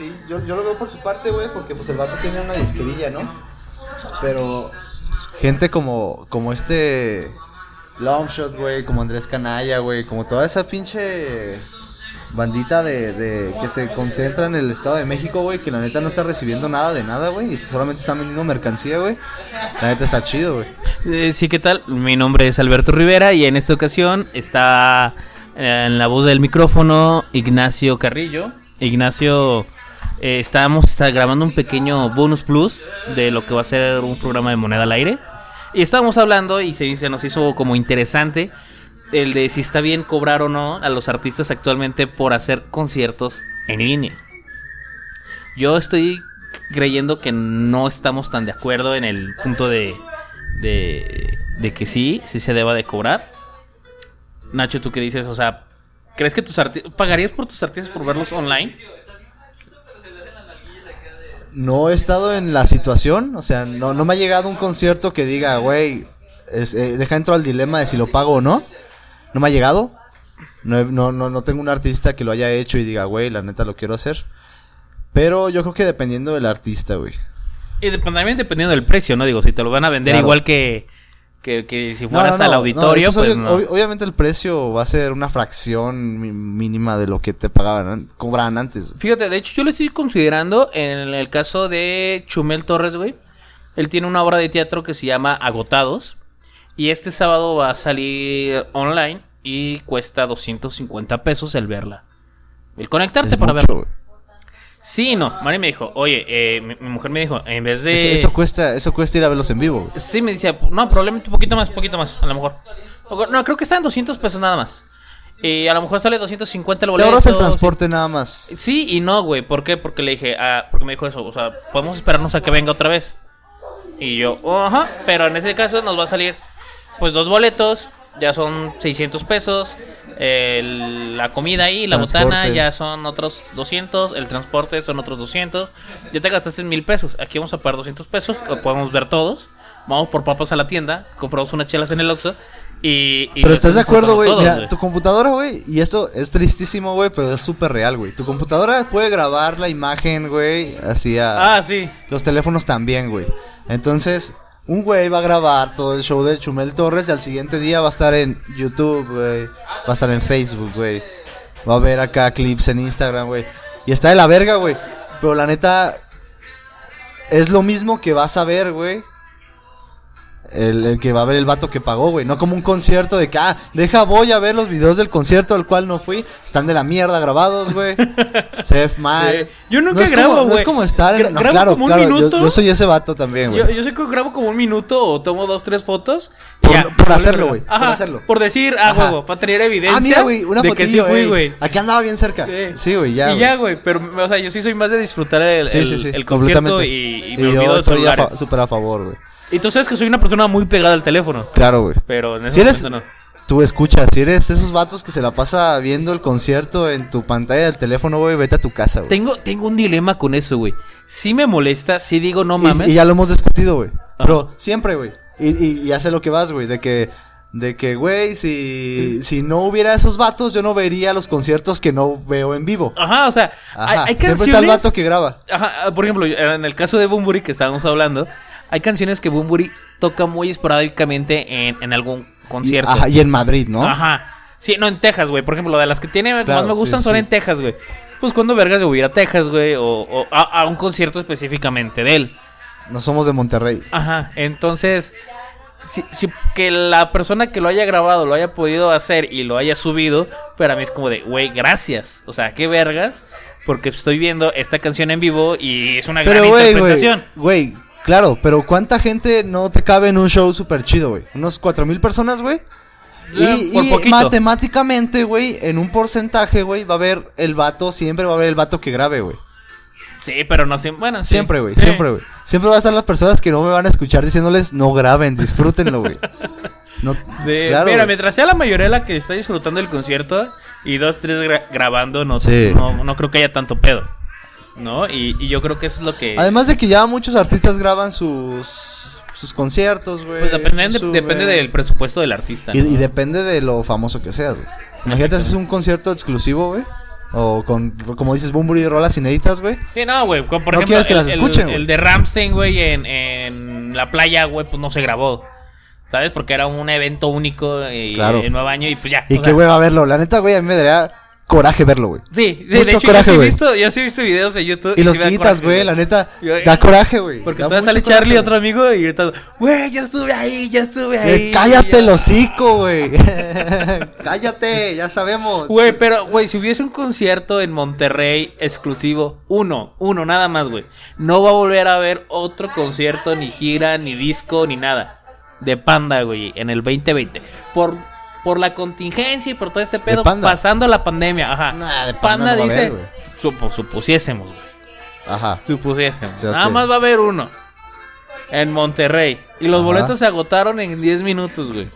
Sí, yo, yo lo veo por su parte, güey, porque pues el vato tiene una disquerilla, ¿no? Pero gente como, como este Longshot, güey, como Andrés Canalla, güey, como toda esa pinche bandita de, de que se concentra en el Estado de México, güey, que la neta no está recibiendo nada de nada, güey, y solamente están vendiendo mercancía, güey. La neta está chido, güey. Eh, sí, ¿qué tal? Mi nombre es Alberto Rivera y en esta ocasión está eh, en la voz del micrófono Ignacio Carrillo. Ignacio, eh, estamos está grabando un pequeño bonus plus de lo que va a ser un programa de moneda al aire. Y estábamos hablando y se, se nos hizo como interesante el de si está bien cobrar o no a los artistas actualmente por hacer conciertos en línea. Yo estoy creyendo que no estamos tan de acuerdo en el punto de, de, de que sí, sí se deba de cobrar. Nacho, ¿tú qué dices? O sea, ¿crees que tus artistas... ¿Pagarías por tus artistas por verlos online? No he estado en la situación, o sea, no, no me ha llegado un concierto que diga, güey, es- eh, deja entro al dilema de si lo pago o no. No me ha llegado. No, no, no, no tengo un artista que lo haya hecho y diga, güey, la neta lo quiero hacer. Pero yo creo que dependiendo del artista, güey. Y también dependiendo del precio, ¿no? Digo, si te lo van a vender Claro. igual que, que, que si No, fueras no, al no, auditorio, no, eso pues obvio- no. ob- obviamente el precio va a ser una fracción mínima de lo que te pagaban, an- cobraban antes. Fíjate, de hecho yo lo estoy considerando en el caso de Chumel Torres, güey. Él tiene una obra de teatro que se llama Agotados. Y este sábado va a salir online y cuesta 250 pesos el verla. El conectarte Es para mucho, verla. Sí, no. Mari me dijo, oye, eh, mi, mi mujer me dijo, en vez de... Eso, eso cuesta, eso cuesta ir a verlos en vivo. Sí, me decía, no, probablemente un poquito más, poquito más, a lo mejor. No, creo que está en 200 pesos nada más. Y a lo mejor sale 250 el Te boleto. ahorras el transporte nada más. Sí y no, güey. ¿Por qué? Porque le dije, ah, porque me dijo eso. O sea, podemos esperarnos a que venga otra vez. Y yo, ajá. Pero en ese caso nos va a salir, pues, dos boletos. Ya son 600 pesos. El- la comida ahí, la botana, ya son otros 200. El transporte son otros 200. Ya te gastaste mil pesos. Aquí vamos a pagar 200 pesos. Lo podemos ver todos. Vamos por papas a la tienda. Compramos unas chelas en el Oxxo. Y, y Pero estás de acuerdo, güey. Mira, tu computadora, güey, y esto es tristísimo, güey, pero es súper real, güey. Tu computadora puede grabar la imagen, güey, así a... Ah, sí. Los teléfonos también, güey. Entonces, un güey va a grabar todo el show de Chumel Torres y al siguiente día va a estar en YouTube, güey. Va a estar en Facebook, güey. Va a ver acá clips en Instagram, güey. Y está de la verga, güey. Pero la neta, es lo mismo que vas a ver, güey. El, el que va a ver el vato que pagó, güey. No como un concierto de que, ah, deja, voy a ver los videos del concierto al cual no fui. Están de la mierda grabados, güey. Se ve mal. Sí. Yo nunca no es grabo, como, No güey. es como estar en. Gra- no, grabo claro, como un claro. minuto. Yo, soy ese vato también, güey. Yo, yo sé que grabo como un minuto o tomo dos, tres fotos. Por- ya. por hacerlo, güey, por hacerlo. Por decir, ah, huevo, para tener evidencia. Ah, mira, güey, una de que sí fotillo, ey. güey. Aquí andaba bien cerca. Sí, güey, ya. y güey. ya, güey. Pero, o sea, yo sí soy más de disfrutar el, Sí, el, el concierto y, y me yo estoy súper a favor, güey. Y tú sabes que soy una persona muy pegada al teléfono. Claro, güey. Pero en ese Si eres. momento Tú escuchas, si eres esos vatos que se la pasa viendo el concierto en tu pantalla del teléfono, güey, vete a tu casa, no. güey. Tengo, tengo un dilema con eso, güey. Sí me molesta, sí digo no mames. Y, ya lo hemos discutido, güey. Pero siempre, güey. Y, y, y hace lo que vas, güey. De que, de que, güey, si, si no hubiera esos vatos, yo no vería los conciertos que no veo en vivo. Ajá, o sea, hay, Ajá. hay Siempre canciones... está el vato que graba. Ajá, por ejemplo, en el caso de Bumburi que estábamos hablando, hay canciones que Bumburi toca muy esporádicamente en, en algún Y, concierto. ajá, y en Madrid, ¿no? Ajá. Sí, no, en Texas, güey. Por ejemplo, de las que tiene más me gustan sí, son sí. en Texas, güey. Pues cuando vergas yo voy a ir a Texas, güey, o, o a, a un concierto específicamente de él. No somos de Monterrey. Ajá, entonces, si, si que la persona que lo haya grabado lo haya podido hacer y lo haya subido, para mí es como de, güey, gracias. O sea, qué vergas, porque estoy viendo esta canción en vivo y es una Pero, gran güey, interpretación. güey, güey, claro, pero ¿cuánta gente no te cabe en un show súper chido, güey? Unos cuatro mil personas, güey. Y, Eh, y matemáticamente, güey, en un porcentaje, güey, va a haber el vato, siempre va a haber el vato que grabe, güey. Sí, pero no siempre. Bueno, sí. Siempre, güey, Sí. siempre, güey. Siempre va a estar las personas que no me van a escuchar diciéndoles, no graben, disfrútenlo, güey. No, Sí, claro, mira, mientras sea la mayoría la que está disfrutando el concierto y dos, tres gra- grabando, no, Sí. no, no creo que haya tanto pedo. ¿No? Y, y yo creo que eso es lo que. Además de que ya muchos artistas graban sus, sus conciertos, güey. pues depende, de- depende del presupuesto del artista. Y, ¿no? y depende de lo famoso que seas, güey. Imagínate, haces un concierto exclusivo, güey. O con, como dices, Bumburi rolas inéditas, güey. Sí, no, güey. Por No ejemplo, quieres que el, las el- escuchen, el, güey. de Ramstein, güey, en, en la playa, güey, pues no se grabó. ¿Sabes? Porque era un evento único y, Claro. en Nuevo Año y pues ya. Y qué sea, hueva verlo. La neta, güey, a mí me daría coraje verlo, güey. Sí, sí, Mucho de hecho, coraje, yo, sí he güey. visto, yo sí he visto videos de YouTube. Y los quitas, güey, la neta. Yo- Da coraje, güey. Porque da todavía sale coraje, Charlie, güey. otro amigo, y gritando, güey, ya estuve ahí, ya estuve Sí, ahí. cállate ya". el hocico, güey. cállate, ya sabemos. Güey, pero, güey, si hubiese un concierto en Monterrey exclusivo, uno, uno, nada más, güey. No va a volver a haber otro concierto, ni gira, ni disco, ni nada. De Panda, güey, en el 2020. Por, por la contingencia y por todo este pedo, Panda? pasando la pandemia, ajá. Nah, de Panda no va a dice, haber, supo- supusiésemos, güey. Ajá. Supusiésemos. Sí, Nada más va a haber uno. En Monterrey. Y los Ajá. boletos se agotaron en 10 minutos, güey.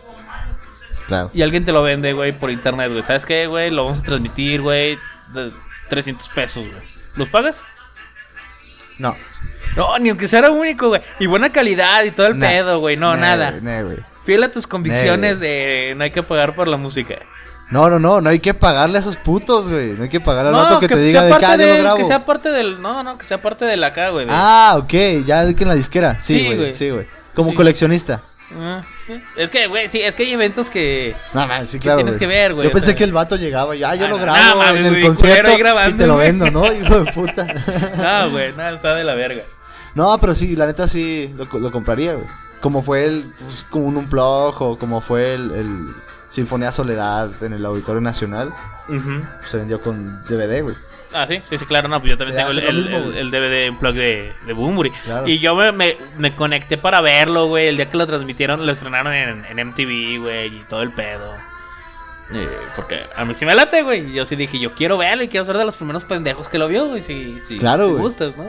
Claro. Y alguien te lo vende, güey, por internet, güey. ¿Sabes qué, güey? Lo vamos a transmitir, güey. de 300 pesos, güey. ¿Los pagas? No. No, ni aunque sea lo único, güey. Y buena calidad y todo el Nah. pedo, güey. No, Nah, nada. nah, güey. Fiel a tus convicciones de no hay que pagar por la música. No, no, no, no hay que pagarle a esos putos, güey. No hay que pagarle al No, rato que, te diga de que ah, yo lo del- grabo. que sea parte del. No, no, que sea parte de la acá, güey. Ah, ok, ya de que en la disquera. Sí, Sí, güey, sí, güey. Como Sí. coleccionista. Ah. Es que, güey, sí, es que hay eventos que. No, man, sí, claro. tienes güey. que ver, güey, Yo pensé que el vato llegaba y ya, yo Ah, lo no, grabo no, en el concierto y te lo vendo, ¿no? Hijo de puta. No, güey, no, está de la verga. No, pero sí, la neta sí lo, lo compraría, güey. Como fue el, pues, como un unplug o como fue el, el Sinfonía Soledad en el Auditorio Nacional, se vendió con DVD, güey. Ah, sí, sí, sí, claro, no, pues yo también tengo el, mismo, el- el DVD en plug de, de. Claro. Y yo me, me, me conecté para verlo, güey. El día que lo transmitieron, lo estrenaron en, en MTV, güey, y todo el pedo. Eh, porque a mí sí me late, güey. Yo sí dije, yo quiero verlo y quiero ser de los primeros pendejos que lo vio, güey. Si, si, Claro, si güey. gustas, ¿no?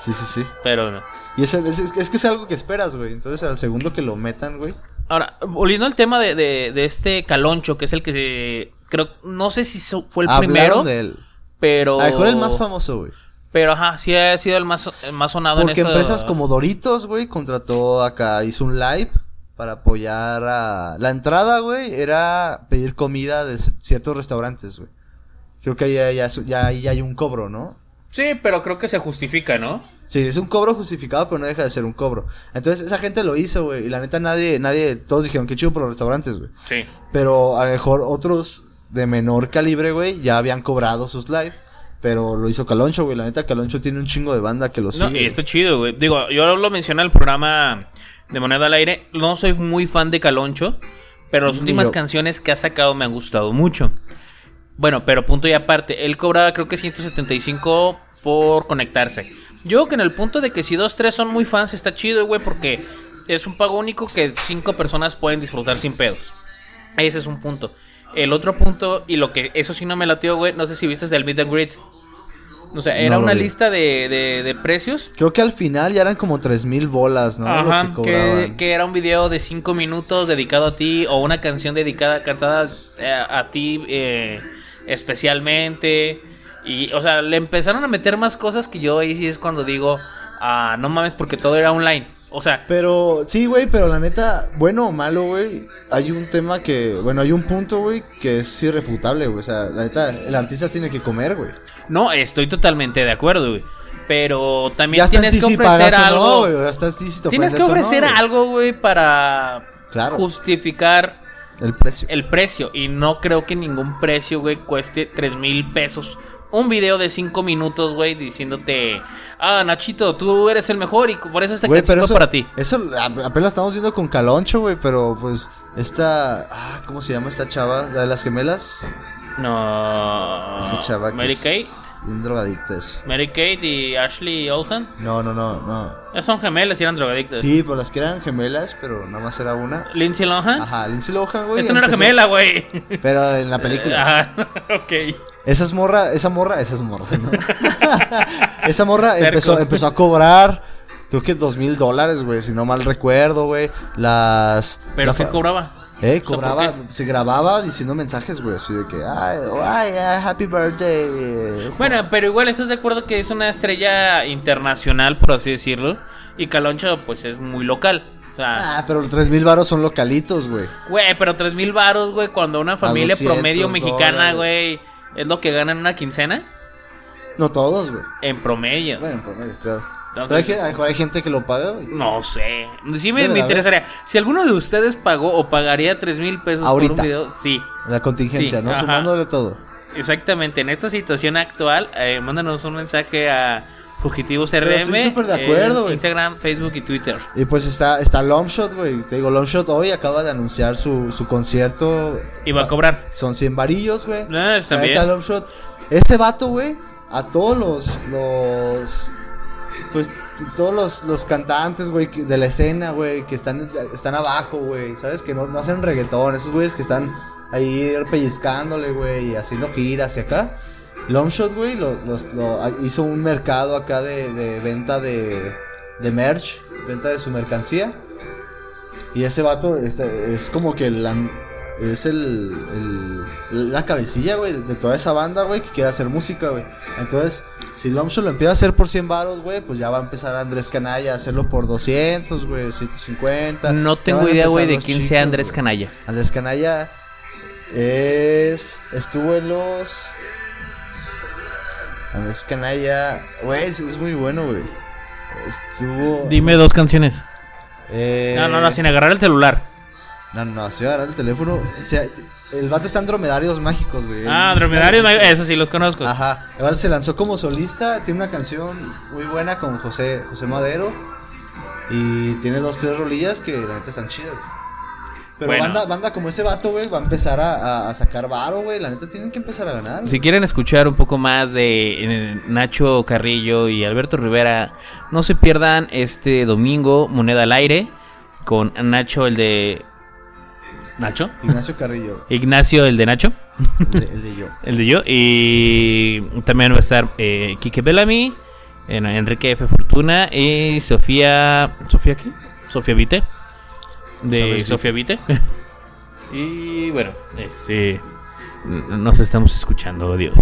Sí, sí, sí. Pero no. Y es, es, es que es algo que esperas, güey. Entonces al segundo que lo metan, güey. Ahora, volviendo al tema de, de, de este Caloncho, que es el que se. Creo, no sé si fue el Hablaron primero, de él. pero. A lo mejor el más famoso, güey. Pero ajá, sí ha sido el más, el más sonado Porque en esto. empresas como Doritos, güey, contrató acá, hizo un live para apoyar a... La entrada, güey, era pedir comida de ciertos restaurantes, güey. Creo que ahí ya, ya, ya, ahí hay un cobro, ¿no? Sí, pero creo que se justifica, ¿no? Sí, es un cobro justificado, pero no deja de ser un cobro. Entonces, esa gente lo hizo, güey. Y la neta, nadie, nadie, todos dijeron que chido por los restaurantes, güey. Sí. Pero a lo mejor otros de menor calibre, güey, ya habían cobrado sus live. Pero lo hizo Caloncho, güey. La neta, Caloncho tiene un chingo de banda que lo sigue. No, y esto chido, güey. Digo, yo lo mencioné en el programa de Moneda al Aire. No soy muy fan de Caloncho, pero las últimas yo. canciones que ha sacado me han gustado mucho. Bueno, pero punto y aparte, él cobraba creo que 175 por conectarse. Yo creo que en el punto de que si dos, tres son muy fans está chido, güey, porque es un pago único que cinco personas pueden disfrutar sin pedos. Ese es un punto. El otro punto, y lo que eso sí no me latió, güey, no sé si viste el Meet and Greet. O sea, era No una vi. lista de, de, de precios. Creo que al final ya eran como tres mil bolas, ¿no? Ajá, Lo que que, cobraban. que era un video de 5 minutos dedicado a ti o una canción dedicada, cantada eh, a, ti eh, especialmente. Y, o sea, le empezaron a meter más cosas que yo ahí sí es cuando digo, ah, no mames, porque todo era online. O sea, Pero, sí, güey, pero la neta, bueno o malo, güey, hay un tema que, bueno, hay un punto, güey, que es irrefutable, güey. O sea, la neta, el artista tiene que comer, güey. no, estoy totalmente de acuerdo, güey. Pero también tienes ti que ofrecer algo. tienes que ofrecer algo, güey, para Claro. justificar El precio. el precio. Y no creo que ningún precio, güey, cueste 3 mil pesos. Un video de 5 minutos, güey, diciéndote, ah, Nachito, tú eres el mejor y por eso esta Güey, canción pero eso, para ti. Eso apenas estamos viendo con Caloncho, güey, pero pues esta, ah, ¿cómo se llama esta chava? La de las gemelas. No. Esa chava que Mary es Kate. Bien drogadicta eso. Mary Kate y Ashley Olsen. No, no, no, no. Son gemelas y eran drogadictas. Sí, pues las que eran gemelas, pero nada más era una. Lindsay Lohan. Ajá, Lindsay Lohan, güey. Esta no era gemela, güey. Pero en la película. Ajá, ok. Esa es morra, esa morra, esa es morra, ¿no? esa morra empezó, empezó a cobrar, creo que dos mil dólares, güey, si no mal recuerdo, güey. Las. ¿Pero la qué cobraba? Eh, ¿por cobraba, se grababa diciendo mensajes, güey, así de que, ay, ay, ay, happy birthday. eh, Bueno, pero igual estás de acuerdo que es una estrella internacional, por así decirlo. Y Caloncho, pues es muy local. O sea, Ah, pero los tres mil varos son localitos, güey. güey, pero tres mil varos, güey, cuando una familia 200 promedio mexicana, dólares. güey, es lo que ganan una quincena No todos, güey. en promedio. Bueno, en promedio, claro. Entonces- Pero hay, gen- hay- hay gente que lo paga, güey. No sé. Sí me, interesaría. Si alguno de ustedes pagó o pagaría tres mil pesos Ahorita. por un video, sí. La contingencia, Sí, ¿no? ajá. Sumándole todo. Exactamente. En esta situación actual, eh, mándanos un mensaje a Fugitivos RM. estoy súper de acuerdo, güey. Instagram, Facebook y Twitter. Y pues está, está Longshot, güey. Te digo, Longshot hoy acaba de anunciar su, su concierto. Y va a cobrar. Son 100 varillos, güey. Ah, está bien. Este vato, güey, a todos los. los pues todos los, los cantantes, güey, de la escena, güey, que están, están abajo, güey, ¿sabes? Que no, no hacen reggaetón, esos güeyes que están ahí pellizcándole, güey, y haciendo giras y acá. Longshot, güey, lo- los- lo- hizo un mercado acá de, venta de, de merch, venta de su mercancía. Y ese vato este, es como que la, es el, la cabecilla, güey, de toda esa banda, güey, que quiere hacer música, güey. Entonces, si Longshot lo empieza a hacer por 100 varos, güey, pues ya va a empezar Andrés Canalla a hacerlo por 200, güey, 150. No tengo idea, güey, de quién chicos, sea Andrés güey. Canalla. Andrés Canalla es. Estuvo en los. Andrés Canalla. Güey, es, es muy bueno, güey. Estuvo. Dime dos canciones. eh, No, no, no, sin agarrar el celular. No, no, no, se va a agarrar el teléfono. O sea, el vato está en Dromedarios Mágicos, güey. Ah, Dromedarios, eso sí los conozco. Ajá. El vato se lanzó como solista. Tiene una canción muy buena con José, José Madero. Y tiene dos, tres rolillas que la neta están chidas. Pero Bueno. banda, banda como ese vato, güey, va a empezar a, a- a sacar varo, güey. La neta tienen que empezar a ganar. Si quieren escuchar un poco más de Nacho Carrillo y Alberto Rivera, no se pierdan este domingo Moneda al Aire con Nacho, el de... ¿Nacho? Ignacio Carrillo, Ignacio, el de Nacho, el de, el de yo. el de yo. Y también va a estar eh, Quique Bellamy, en- Enrique F. Fortuna y Sofía... ¿Sofía qué? Sofía Vite. De Sofía Vite. y bueno, este... Nos estamos escuchando. Adiós.